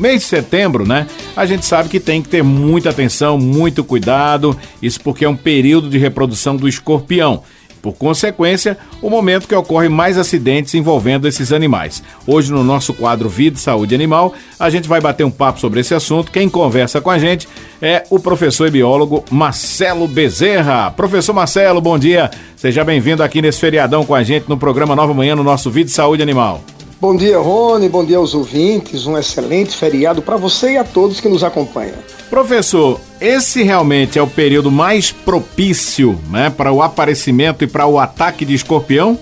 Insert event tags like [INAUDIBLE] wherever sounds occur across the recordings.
Mês de setembro, né? A gente sabe que tem que ter muita atenção, muito cuidado, isso porque é um período de reprodução do escorpião. Por consequência, o momento que ocorre mais acidentes envolvendo esses animais. Hoje, no nosso quadro Vida Saúde Animal, a gente vai bater um papo sobre esse assunto. Quem conversa com a gente é o professor e biólogo Marcelo Bezerra. Professor Marcelo, bom dia. Seja bem-vindo aqui nesse feriadão com a gente no programa Nova Manhã no nosso Vida Saúde Animal. Bom dia, Rony. Bom dia aos ouvintes. Um excelente feriado para você e a todos que nos acompanham. Professor, esse realmente é o período mais propício né, para o aparecimento e para o ataque de escorpião?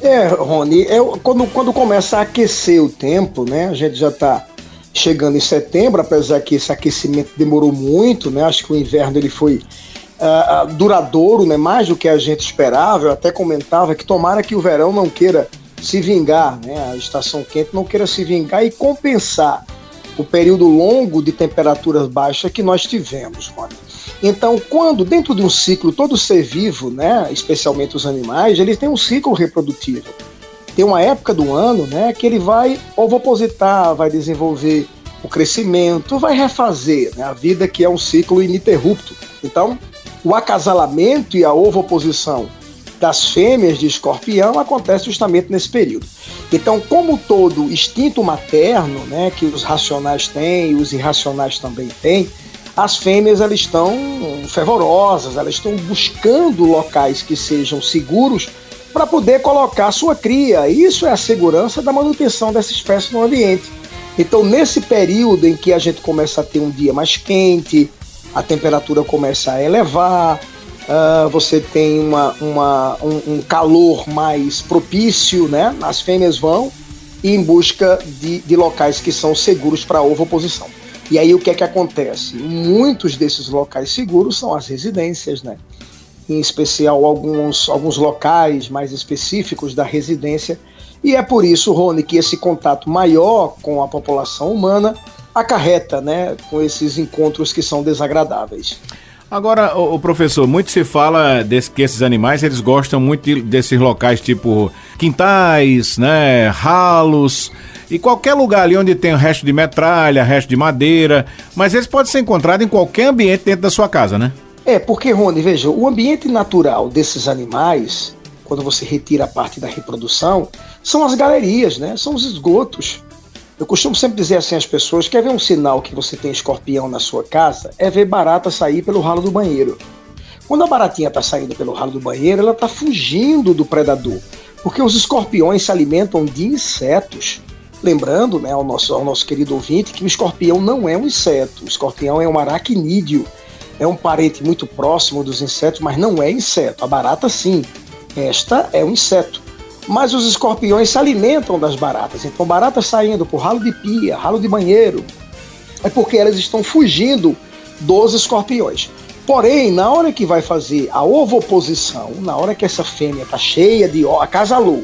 É, Rony, é, quando, quando começa a aquecer o tempo, né? A gente já está chegando em setembro, apesar que esse aquecimento demorou muito, né? Acho que o inverno ele foi uh, duradouro, né? Mais do que a gente esperava. Eu até comentava que tomara que o verão não queira se vingar, né, a estação quente não queira se vingar e compensar o período longo de temperaturas baixas que nós tivemos, Rony. Então, quando dentro de um ciclo todo ser vivo, né, especialmente os animais, eles têm um ciclo reprodutivo. Tem uma época do ano, né, que ele vai ovopositar, vai desenvolver o crescimento, vai refazer né, a vida que é um ciclo ininterrupto. Então, o acasalamento e a ovoposição das fêmeas de escorpião acontece justamente nesse período. Então, como todo instinto materno, né, que os racionais têm e os irracionais também têm, as fêmeas elas estão fervorosas, elas estão buscando locais que sejam seguros para poder colocar sua cria. Isso é a segurança da manutenção dessa espécie no ambiente. Então, nesse período em que a gente começa a ter um dia mais quente, a temperatura começa a elevar, uh, você tem uma, uma, um, um, calor mais propício, né? As fêmeas vão em busca de, de locais que são seguros para ovoposição. E aí o que é que acontece? Muitos desses locais seguros são as residências, né? Em especial alguns, alguns locais mais específicos da residência. E é por isso, Rony, que esse contato maior com a população humana acarreta, né, com esses encontros que são desagradáveis. Agora, o, professor, muito se fala desse, que esses animais eles gostam muito desses locais tipo quintais, né, ralos e qualquer lugar ali onde tem resto de metralha, resto de madeira, mas eles podem ser encontrados em qualquer ambiente dentro da sua casa, né? É, porque, Rony, veja, o ambiente natural desses animais, quando você retira a parte da reprodução, são as galerias, né? São os esgotos. Eu costumo sempre dizer assim às pessoas: quer ver um sinal que você tem escorpião na sua casa? É ver barata sair pelo ralo do banheiro. Quando a baratinha está saindo pelo ralo do banheiro, ela está fugindo do predador, porque os escorpiões se alimentam de insetos. Lembrando né, ao, nosso, ao nosso querido ouvinte que o escorpião não é um inseto, o escorpião é um aracnídeo, é um parente muito próximo dos insetos, mas não é inseto. A barata, sim, esta é um inseto. Mas os escorpiões se alimentam das baratas. Então, baratas saindo por ralo de pia, ralo de banheiro, é porque elas estão fugindo dos escorpiões. Porém, na hora que vai fazer a ovoposição, na hora que essa fêmea está cheia de ovos, acasalou,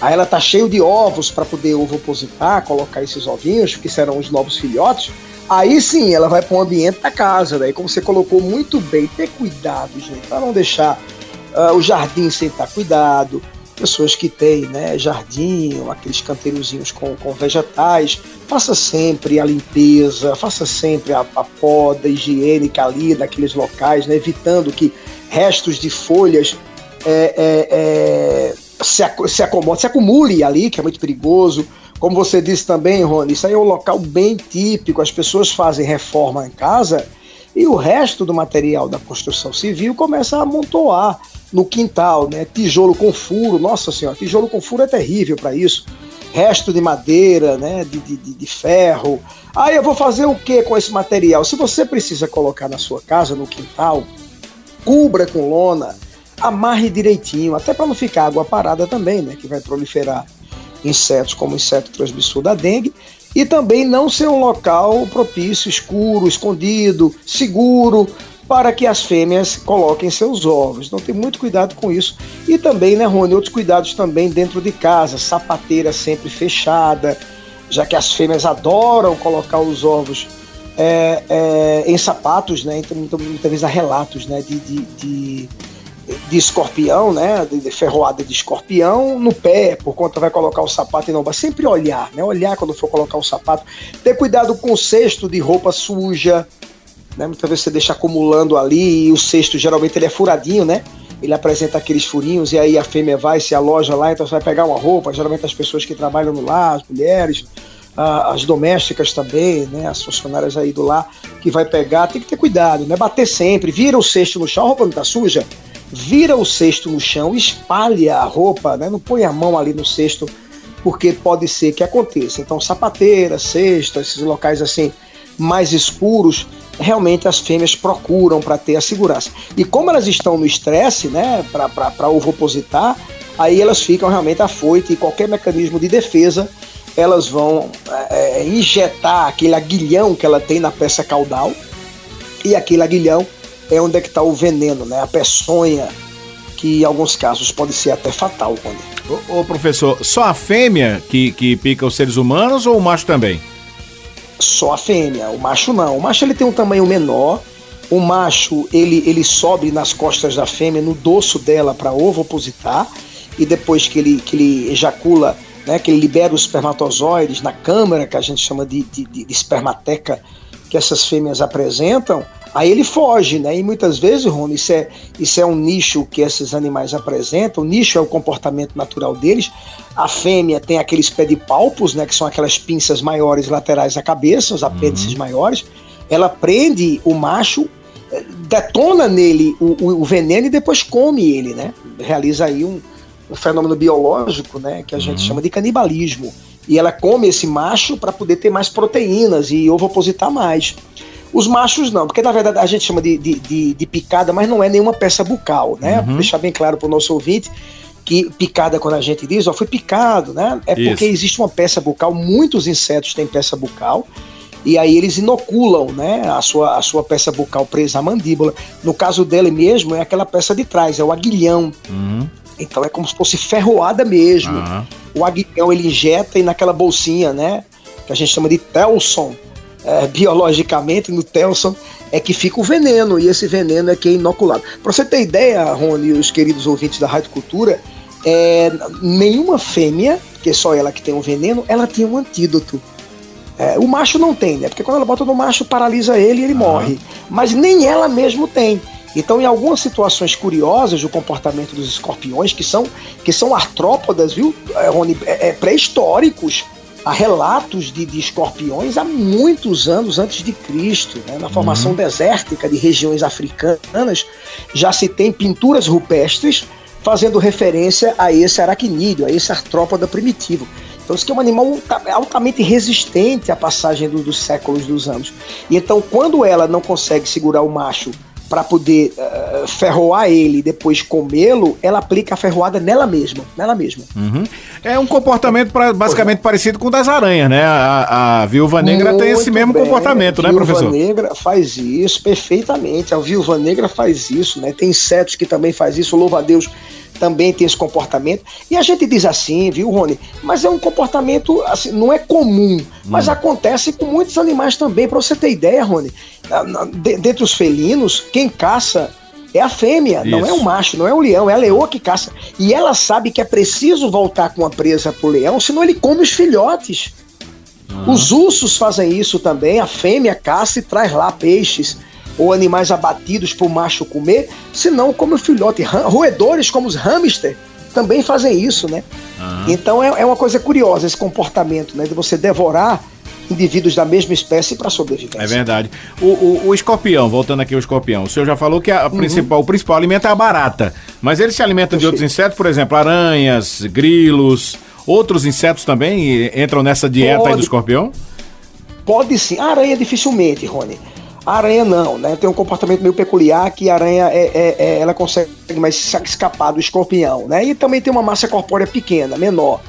aí ela está cheia de ovos para poder ovopositar, colocar esses ovinhos, que serão os novos filhotes, aí sim ela vai para o ambiente da casa. Daí, como você colocou muito bem, ter cuidado, gente, para não deixar uh, o jardim sem estar cuidado, pessoas que têm né, jardim, aqueles canteirozinhos com, com vegetais, faça sempre a limpeza, faça sempre a, a poda higiênica ali naqueles locais, né, evitando que restos de folhas é, é, é, se, se acomodem, se acumule ali, que é muito perigoso. Como você disse também, Rony, isso aí é um local bem típico, as pessoas fazem reforma em casa e o resto do material da construção civil começa a amontoar no quintal, né? Tijolo com furo, nossa senhora, tijolo com furo é terrível para isso. Resto de madeira, né? De, de, de ferro. Aí eu vou fazer o que com esse material? Se você precisa colocar na sua casa, no quintal, cubra com lona, amarre direitinho, até para não ficar água parada também, né? Que vai proliferar insetos como o inseto transmissor da dengue e também não ser um local propício, escuro, escondido, seguro, para que as fêmeas coloquem seus ovos. Então tem muito cuidado com isso. E também, né, Rony, outros cuidados também dentro de casa, sapateira sempre fechada, já que as fêmeas adoram colocar os ovos é, é, em sapatos, né? Então muitas, vezes há relatos né, de, de, de de escorpião, né? De, de, ferroada de escorpião no pé, por conta vai colocar o sapato e não vai sempre olhar, né? Olhar quando for colocar o sapato. Ter cuidado com o cesto de roupa suja, né? Muitas vezes você deixa acumulando ali e o cesto geralmente ele é furadinho, né? Ele apresenta aqueles furinhos e aí a fêmea vai se aloja lá, então você vai pegar uma roupa, geralmente as pessoas que trabalham no lar, as mulheres, as domésticas também, né, as funcionárias aí do lar, que vai pegar, tem que ter cuidado, né? Bater sempre, vira o cesto no chão, a roupa não tá suja, vira o cesto no chão, espalha a roupa, né? Não põe a mão ali no cesto, porque pode ser que aconteça. Então, sapateira, cesto, esses locais assim mais escuros, realmente as fêmeas procuram para ter a segurança. E como elas estão no estresse, né, para ovopositar, aí elas ficam realmente afoitas e qualquer mecanismo de defesa elas vão é, é, injetar aquele aguilhão que ela tem na peça caudal e aquele aguilhão é onde é que está o veneno, né? A peçonha, que em alguns casos pode ser até fatal. Quando... Ô, ô, professor, só a fêmea que, que pica os seres humanos ou o macho também? Só a fêmea, o macho não. O macho ele tem um tamanho menor, o macho ele, ele sobe nas costas da fêmea, no dorso dela para ovopositar, e depois que ele, que ele ejacula né, que ele libera os espermatozoides na câmara, que a gente chama de, de, de espermateca, que essas fêmeas apresentam, aí ele foge, né? E muitas vezes, Rony, isso é, isso é um nicho que esses animais apresentam, o nicho é o comportamento natural deles. A fêmea tem aqueles pedipalpos, né? Que são aquelas pinças maiores laterais da cabeça, os apêndices uhum. maiores. Ela prende o macho, eh, detona nele o, o, o veneno e depois come ele, né? Realiza aí um, um fenômeno biológico, né, que a gente uhum. chama de canibalismo. E ela come esse macho para poder ter mais proteínas e ovopositar mais. Os machos não, porque na verdade a gente chama de, de, de, de picada, mas não é nenhuma peça bucal, né? Uhum. Deixar bem claro para o nosso ouvinte que picada, quando a gente diz, ó, foi picado, né? É Isso. porque existe uma peça bucal, muitos insetos têm peça bucal, e aí eles inoculam, né, a sua, a sua peça bucal presa à mandíbula. No caso dele mesmo, é aquela peça de trás, é o aguilhão. Uhum. Então é como se fosse ferroada mesmo. Uhum. O aguilhão ele injeta e naquela bolsinha, né? Que a gente chama de Telson, é, biologicamente, no Telson, é que fica o veneno, e esse veneno é que é inoculado. Para você ter ideia, Rony e os queridos ouvintes da Rádio Cultura, é, nenhuma fêmea, que é só ela que tem um veneno, ela tem um antídoto. É, o macho não tem, né? Porque quando ela bota no macho, paralisa ele e ele uhum. morre. Mas nem ela mesmo tem. Então, em algumas situações curiosas do comportamento dos escorpiões, que são, que são artrópodas, viu, é, Rony, é, é, pré-históricos, há relatos de, de, escorpiões há muitos anos antes de Cristo, né? na formação uhum. desértica de regiões africanas, já se tem pinturas rupestres fazendo referência a esse aracnídeo, a esse artrópoda primitivo. Então, isso aqui é um animal altamente resistente à passagem do, dos séculos dos anos. E então, quando ela não consegue segurar o macho para poder uh, ferroar ele e depois comê-lo, ela aplica a ferroada nela mesma, nela mesma. Uhum. É um comportamento pra, basicamente parecido com o das aranhas, né? A, a viúva negra Muito tem esse mesmo bem. comportamento, né, professor? A viúva negra faz isso perfeitamente. A viúva negra faz isso, né? Tem insetos que também faz isso. Louva a Deus também tem esse comportamento. E a gente diz assim, viu, Rony? Mas é um comportamento, assim, não é comum, mas hum. acontece com muitos animais também. Para você ter ideia, Rony, dentre os felinos, quem caça é a fêmea, Isso. não é o macho, não é o leão, é a leoa que caça. E ela sabe que é preciso voltar com a presa pro leão, senão ele come os filhotes. Uhum. Os ursos fazem isso também, a fêmea caça e traz lá peixes ou animais abatidos por macho comer, senão como o filhote. Roedores como os hamster também fazem isso, né? Uhum. Então é, é, uma coisa curiosa esse comportamento, né? De você devorar indivíduos da mesma espécie para sobreviver. É verdade. O, o, o, escorpião, voltando aqui ao escorpião, o senhor já falou que a uhum. principal, o principal alimento é a barata, mas ele se alimenta de outros insetos, por exemplo, aranhas, grilos, outros insetos também entram nessa dieta pode, aí do escorpião? Pode sim. A aranha dificilmente, Rony. A aranha não, né? Tem um comportamento meio peculiar que a aranha é, é, é, ela consegue mais escapar do escorpião, né? E também tem uma massa corpórea pequena, menor.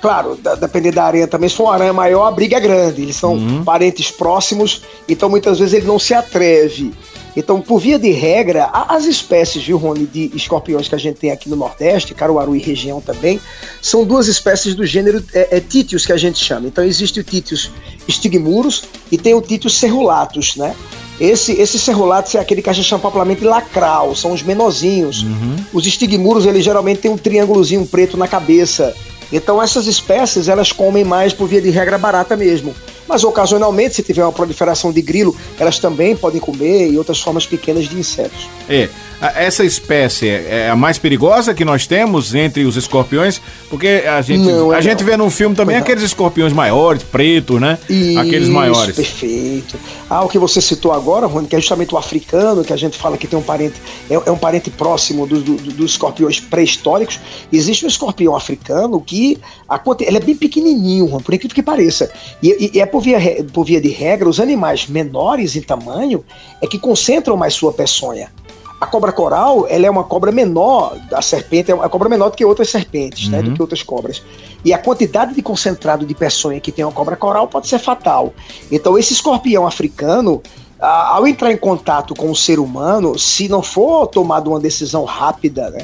Claro, da, dependendo da aranha também, se for uma aranha maior, a briga é grande. Eles são uhum. parentes próximos, então muitas vezes ele não se atreve então, por via de regra, as espécies, viu, Rony, de escorpiões que a gente tem aqui no Nordeste, Caruaru e região também, são duas espécies do gênero é, é, títios que a gente chama. Então, existe o títios stigmurus e tem o títios cerulatus, né? Esse, esse cerulates é aquele que a gente chama popularmente lacral, são os menorzinhos. Uhum. Os estigmuros, eles geralmente têm um triângulozinho preto na cabeça. Então essas espécies, elas comem mais por via de regra barata mesmo. Mas ocasionalmente, se tiver uma proliferação de grilo, elas também podem comer e outras formas pequenas de insetos. É, essa espécie é a mais perigosa que nós temos entre os escorpiões, porque a gente, não, a é gente vê no filme também aqueles escorpiões maiores, pretos, né? Isso, aqueles maiores. Perfeito. Ah, o que você citou agora, Rony, que é justamente o africano, que a gente fala que tem um parente, é, é um parente próximo dos do, do escorpiões pré-históricos. Existe um escorpião africano que a, ele é bem pequenininho, por incrível que pareça. E, e é por via, por via de regra, os animais menores em tamanho é que concentram mais sua peçonha. A cobra coral, ela é uma cobra menor, a serpente é uma cobra menor do que outras serpentes, uhum. né, do uhum. que outras cobras. E a quantidade de concentrado de peçonha que tem uma cobra coral pode ser fatal. Então esse escorpião africano, ao entrar em contato com o ser humano, se não for tomada uma decisão rápida, né,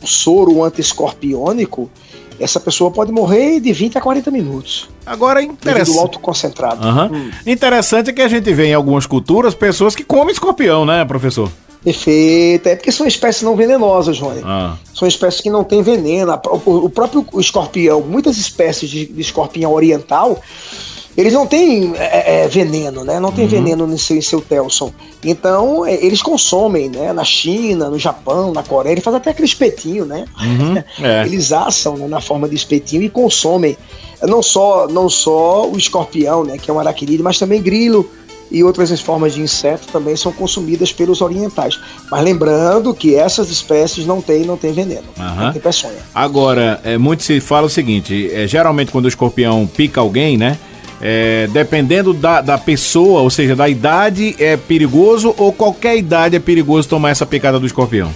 um soro anti-escorpiônico, essa pessoa pode morrer de 20 a 40 minutos. Agora, interessante. alto concentrado. Uhum. Hum. Interessante é que a gente vê em algumas culturas pessoas que comem escorpião, né, professor? Perfeito. É porque são espécies não venenosas, Johnny. Ah. São espécies que não têm veneno. O próprio escorpião, muitas espécies de, escorpião oriental, eles não têm é, é, veneno, né? Não tem uhum. veneno em seu, em seu Telson. Então, é, eles consomem, né? Na China, no Japão, na Coreia, eles fazem até aquele espetinho, né? Uhum. [LAUGHS] É. Eles assam né, na forma de espetinho e consomem não só, não só o escorpião, né? Que é um araquinide, mas também grilo, e outras formas de inseto também são consumidas pelos orientais. Mas lembrando que essas espécies não têm, não têm veneno, uhum. não tem peçonha. Agora, é, muito se fala o seguinte: é, geralmente quando o escorpião pica alguém, né? É, dependendo da, da pessoa, ou seja, da idade, é perigoso ou qualquer idade é perigoso tomar essa picada do escorpião?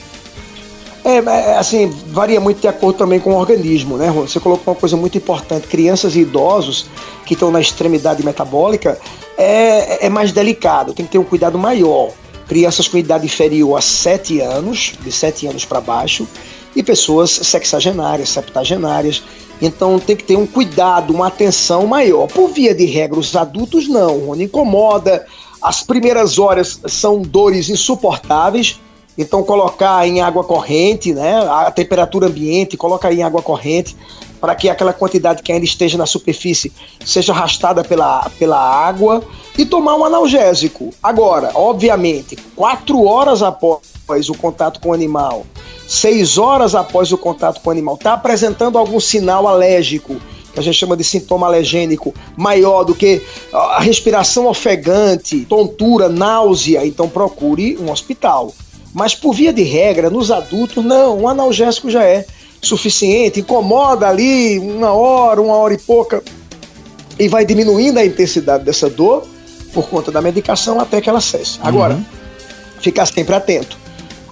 É, é assim, varia muito de acordo também com o organismo, né, Você colocou uma coisa muito importante: crianças e idosos que estão na extremidade metabólica, é, é mais delicado, tem que ter um cuidado maior. Crianças com idade inferior a 7 anos, de 7 anos para baixo, e pessoas sexagenárias, septagenárias. Então tem que ter um cuidado, uma atenção maior. Por via de regra, os adultos não, não incomoda. As primeiras horas são dores insuportáveis. Então colocar em água corrente, né? A temperatura ambiente, colocar em água corrente para que aquela quantidade que ainda esteja na superfície seja arrastada pela, pela água e tomar um analgésico. Agora, obviamente, quatro horas após o contato com o animal, seis horas após o contato com o animal, está apresentando algum sinal alérgico, que a gente chama de sintoma alergênico, maior do que a respiração ofegante, tontura, náusea, então procure um hospital. Mas por via de regra, nos adultos, não, um analgésico já é suficiente, incomoda ali uma hora, uma hora e pouca, e vai diminuindo a intensidade dessa dor por conta da medicação até que ela cesse. Agora, uhum. ficar sempre atento.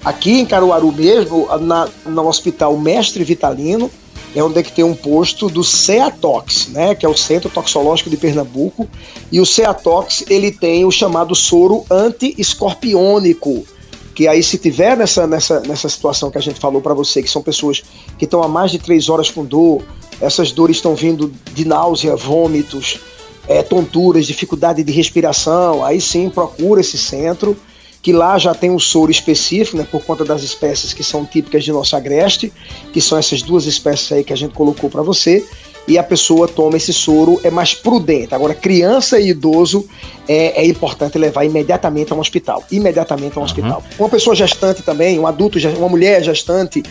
Aqui em Caruaru mesmo, na, no Hospital Mestre Vitalino, é onde é que tem um posto do CEATOX, né, que é o Centro Toxológico de Pernambuco, e o CEATOX ele tem o chamado soro anti-escorpiônico, que aí se tiver nessa, nessa, nessa situação que a gente falou para você, que são pessoas que estão há mais de três horas com dor, essas dores estão vindo de náusea, vômitos, é, tonturas, dificuldade de respiração, aí sim procura esse centro, que lá já tem um soro específico, né, por conta das espécies que são típicas de nosso agreste, que são essas duas espécies aí que a gente colocou para você, e a pessoa toma esse soro, é mais prudente. Agora, criança e idoso é, é importante levar imediatamente a um hospital. Imediatamente a um uhum. hospital. Uma pessoa gestante também, um adulto, uma mulher gestante,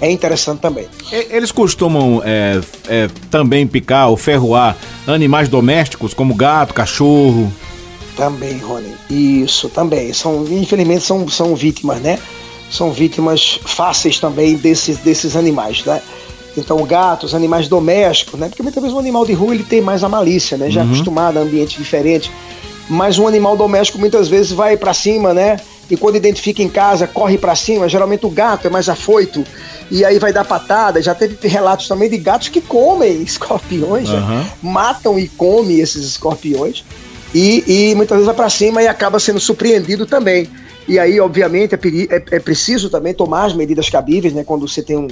é interessante também. Eles costumam é, é, também picar ou ferroar animais domésticos, como gato, cachorro? Também, Rony. Isso, também. São, infelizmente, são, são vítimas, né? São vítimas fáceis também desses, desses animais, né? Então, gatos, animais domésticos, né? Porque muitas vezes um animal de rua ele tem mais a malícia, né? Já uhum. acostumado a ambiente diferente. Mas um animal doméstico muitas vezes vai para cima, né? E quando identifica em casa, corre para cima. Geralmente o gato é mais afoito e aí vai dar patada. Já teve relatos também de gatos que comem [LAUGHS] escorpiões, uhum. né? matam e comem esses escorpiões. E, e muitas vezes vai para cima e acaba sendo surpreendido também. E aí, obviamente, é, é, é, preciso também tomar as medidas cabíveis, né? Quando você tem um,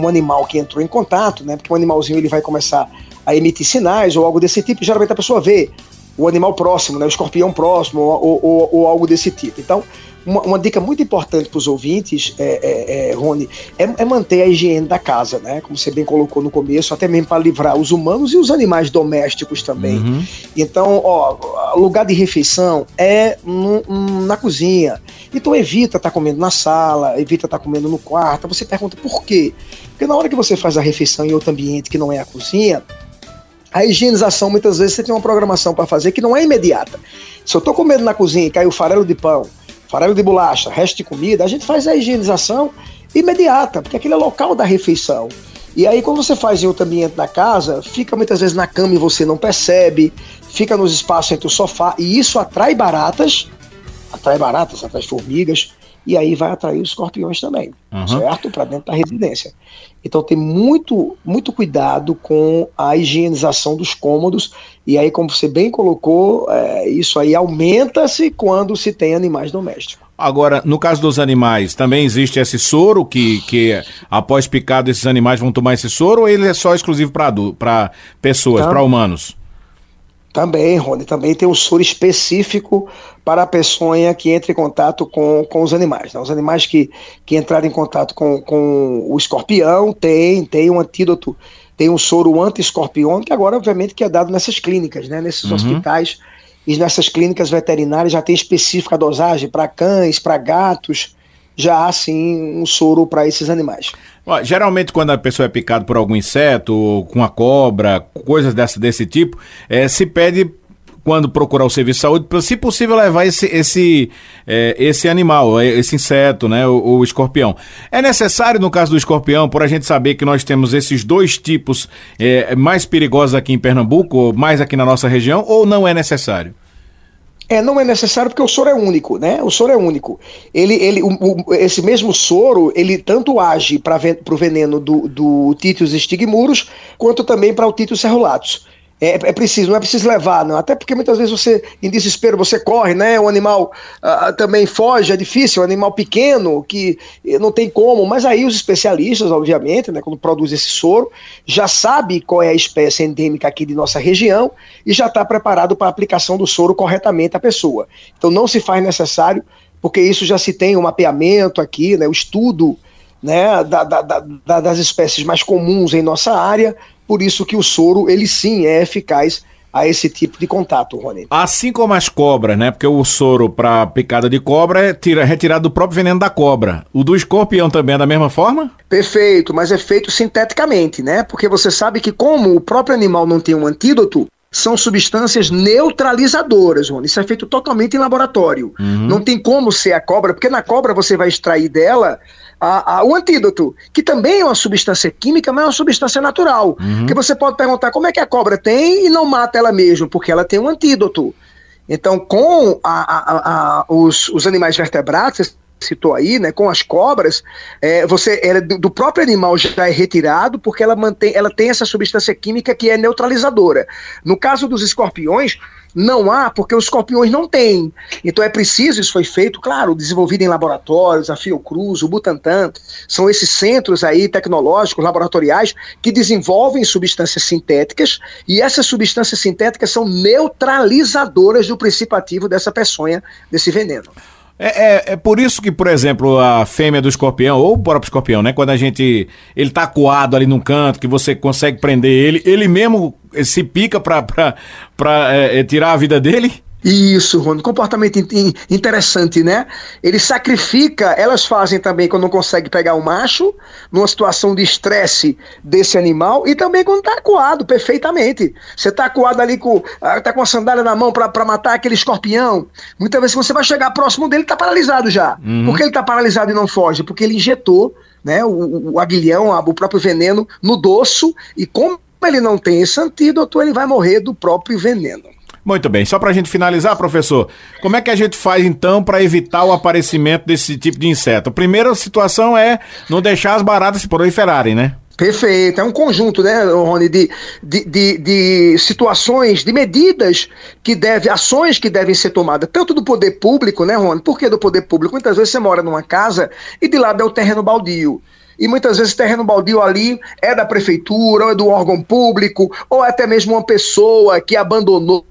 um animal que entrou em contato, né? Porque um animalzinho ele vai começar a emitir sinais ou algo desse tipo. Geralmente a pessoa vê o animal próximo, né, o escorpião próximo ou, ou, ou algo desse tipo. Então, uma, uma dica muito importante para os ouvintes, é, é, é Rony, é, é, manter a higiene da casa, né? Como você bem colocou no começo, até mesmo para livrar os humanos e os animais domésticos também. Uhum. Então, ó, lugar de refeição é no, na cozinha. Então evita estar tá comendo na sala, evita estar tá comendo no quarto. Você pergunta por quê? Porque na hora que você faz a refeição em outro ambiente que não é a cozinha, a higienização, muitas vezes, você tem uma programação para fazer que não é imediata. Se eu estou comendo na cozinha e caiu farelo de pão, farelo de bolacha, resto de comida, a gente faz a higienização imediata, porque aquele é local da refeição. E aí, quando você faz em outro ambiente da casa, fica muitas vezes na cama e você não percebe, fica nos espaços entre o sofá, e isso atrai baratas, atrai baratas, atrai formigas, e aí vai atrair os escorpiões também, uhum. certo? Para dentro da residência. Então tem muito, muito cuidado com a higienização dos cômodos, e aí, como você bem colocou, é, isso aí aumenta-se quando se tem animais domésticos. Agora, no caso dos animais, também existe esse soro que, que após picado esses animais vão tomar esse soro ou ele é só exclusivo para pessoas, para humanos? Também, Rony, também tem um soro específico para a peçonha que entra em contato com, com os animais. Né? Os animais que, que entrarem em contato com, com o escorpião tem, tem um antídoto, tem um soro anti-escorpião, que agora, obviamente, que é dado nessas clínicas, né? nesses uhum. hospitais e nessas clínicas veterinárias já tem específica dosagem para cães, para gatos, já há sim um soro para esses animais. Geralmente, quando a pessoa é picada por algum inseto, com a cobra, coisas dessa, desse tipo, é, se pede quando procurar o serviço de saúde, se possível levar esse, esse, é, esse animal, é, esse inseto, né, o, o, escorpião. É necessário, no caso do escorpião, por a gente saber que nós temos esses dois tipos é, mais perigosos aqui em Pernambuco, mais aqui na nossa região, ou não é necessário? É, não é necessário porque o soro é único, né? O soro é único. Ele, ele, o, o, esse mesmo soro, ele tanto age para o veneno do, do Titius stigmurus, quanto também para o Titius cerulatus. É, é, preciso, não é preciso levar, não. Até porque muitas vezes você, em desespero, você corre, né? O animal uh, também foge, é difícil, é um animal pequeno que eh, não tem como. Mas aí os especialistas, obviamente, né, quando produzem esse soro, já sabe qual é a espécie endêmica aqui de nossa região e já está preparado para a aplicação do soro corretamente à pessoa. Então não se faz necessário, porque isso já se tem o um mapeamento aqui, né? O estudo né, da, da, da, das espécies mais comuns em nossa área por isso que o soro, ele sim é eficaz a esse tipo de contato, Rony. Assim como as cobras, né? Porque o soro para picada de cobra é tira, retirado do próprio veneno da cobra. O do escorpião também é da mesma forma? Perfeito, mas é feito sinteticamente, né? Porque você sabe que como o próprio animal não tem um antídoto, são substâncias neutralizadoras, Rony. Isso é feito totalmente em laboratório. Uhum. Não tem como ser a cobra, porque na cobra você vai extrair dela a, a, o antídoto, que também é uma substância química, mas é uma substância natural. Uhum. Que você pode perguntar como é que a cobra tem e não mata ela mesma, porque ela tem um antídoto. Então, com a, os, os animais vertebrados, citou aí, né, com as cobras, é, você ela, do próprio animal já é retirado porque ela mantém, ela tem essa substância química que é neutralizadora. No caso dos escorpiões, não há, porque os escorpiões não têm. Então é preciso, isso foi feito, claro, desenvolvido em laboratórios, a Fiocruz, o Butantan, são esses centros aí tecnológicos, laboratoriais, que desenvolvem substâncias sintéticas, e essas substâncias sintéticas são neutralizadoras do princípio ativo dessa peçonha, desse veneno. É, é, é, por isso que, por exemplo, a fêmea do escorpião, ou o próprio escorpião, né? Quando a gente. Ele tá coado ali num canto, que você consegue prender ele, ele mesmo se pica pra, pra, pra é, é tirar a vida dele? Isso, Rony, comportamento interessante, né? Ele sacrifica, elas fazem também quando não consegue pegar o macho, numa situação de estresse desse animal, e também quando tá acuado, perfeitamente. Você tá acuado ali com. Ah, tá com a sandália na mão para matar aquele escorpião. Muitas vezes você vai chegar próximo dele, tá paralisado já. Uhum. Por que ele tá paralisado e não foge? Porque ele injetou né, o, o aguilhão, o próprio veneno, no dorso, e como ele não tem esse antídoto, ele vai morrer do próprio veneno. Muito bem, só para a gente finalizar, professor, como é que a gente faz então para evitar o aparecimento desse tipo de inseto? A primeira situação é não deixar as baratas se proliferarem, né? Perfeito, é um conjunto, né, Rony, de, de, de, de, situações, de medidas que devem, ações que devem ser tomadas, tanto do poder público, né, Rony? Por que do poder público? Muitas vezes você mora numa casa e de lado é o terreno baldio. E muitas vezes terreno baldio ali é da prefeitura, ou é do órgão público, ou é até mesmo uma pessoa que abandonou.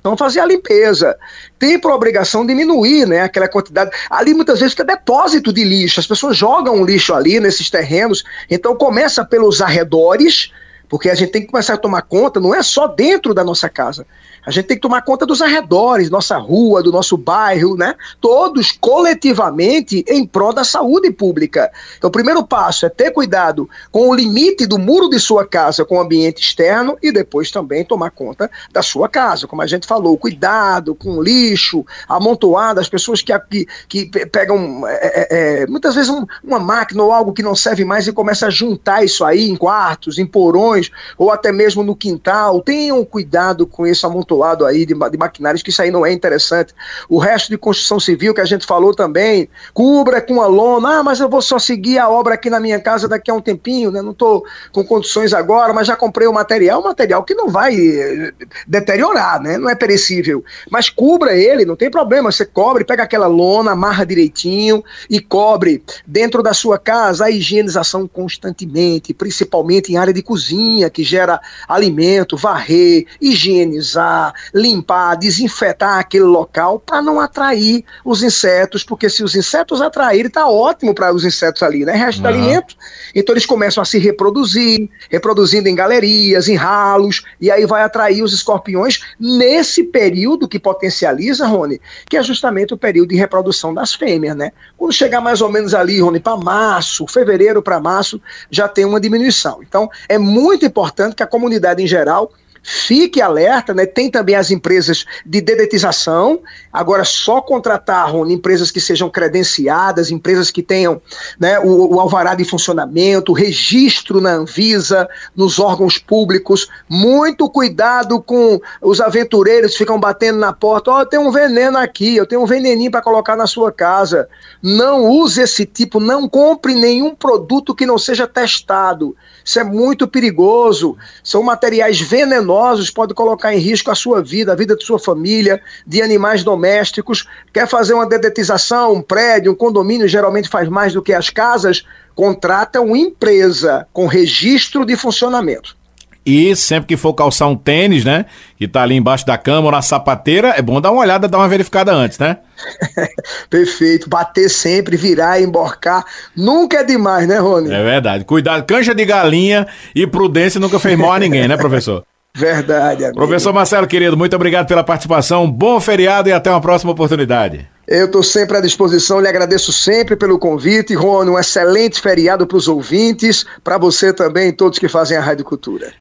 Então, fazer a limpeza. Tem por obrigação diminuir né, aquela quantidade. Ali muitas vezes fica depósito de lixo. As pessoas jogam lixo ali nesses terrenos. Então, começa pelos arredores, porque a gente tem que começar a tomar conta, não é só dentro da nossa casa. A gente tem que tomar conta dos arredores, nossa rua, do nosso bairro, né? Todos coletivamente em prol da saúde pública. Então, o primeiro passo é ter cuidado com o limite do muro de sua casa com o ambiente externo e depois também tomar conta da sua casa. Como a gente falou, cuidado com lixo amontoado, as pessoas que, que, que pegam é, é, é, muitas vezes um, uma máquina ou algo que não serve mais e começa a juntar isso aí em quartos, em porões ou até mesmo no quintal. Tenham cuidado com esse amontoado amontoado aí de, de maquinários, que isso aí não é interessante. O resto de construção civil que a gente falou também, cubra com a lona, ah, mas eu vou só seguir a obra aqui na minha casa daqui a um tempinho, né? Não estou com condições agora, mas já comprei o material, material que não vai eh, deteriorar, né? Não é perecível. Mas cubra ele, não tem problema, você cobre, pega aquela lona, amarra direitinho e cobre dentro da sua casa a higienização constantemente, principalmente em área de cozinha, que gera alimento, varrer, higienizar, limpar, desinfetar aquele local para não atrair os insetos, porque se os insetos atraírem, está ótimo para os insetos ali, né? Resto uhum. alimento. Então eles começam a se reproduzir, reproduzindo em galerias, em ralos, e aí vai atrair os escorpiões nesse período que potencializa, Rony, que é justamente o período de reprodução das fêmeas, né? Quando chegar mais ou menos ali, Rony, para março, fevereiro para março, já tem uma diminuição. Então é muito importante que a comunidade em geral Fique alerta, né? Tem também as empresas de dedetização. Agora, só contratar empresas que sejam credenciadas, empresas que tenham né, o, o alvará de funcionamento, registro na Anvisa, nos órgãos públicos. Muito cuidado com os aventureiros que ficam batendo na porta. Ó, oh, tenho um veneno aqui, eu tenho um veneninho para colocar na sua casa. Não use esse tipo, não compre nenhum produto que não seja testado. Isso é muito perigoso. São materiais venenosos, pode colocar em risco a sua vida, a vida de sua família, de animais domésticos. Quer fazer uma dedetização, um prédio, um condomínio, geralmente faz mais do que as casas, contrata uma empresa com registro de funcionamento. E sempre que for calçar um tênis, né? Que tá ali embaixo da cama ou na sapateira, é bom dar uma olhada, dar uma verificada antes, né? [LAUGHS] Perfeito. Bater sempre, virar, emborcar. Nunca é demais, né, Rony? É verdade. Cuidado, cancha de galinha e prudência nunca fez mal a ninguém, né, professor? [LAUGHS] Verdade, amigo. Professor Marcelo, querido, muito obrigado pela participação. Bom feriado e até uma próxima oportunidade. Eu estou sempre à disposição, lhe agradeço sempre pelo convite. Rony, um excelente feriado para os ouvintes, para você também e todos que fazem a Rádio Cultura.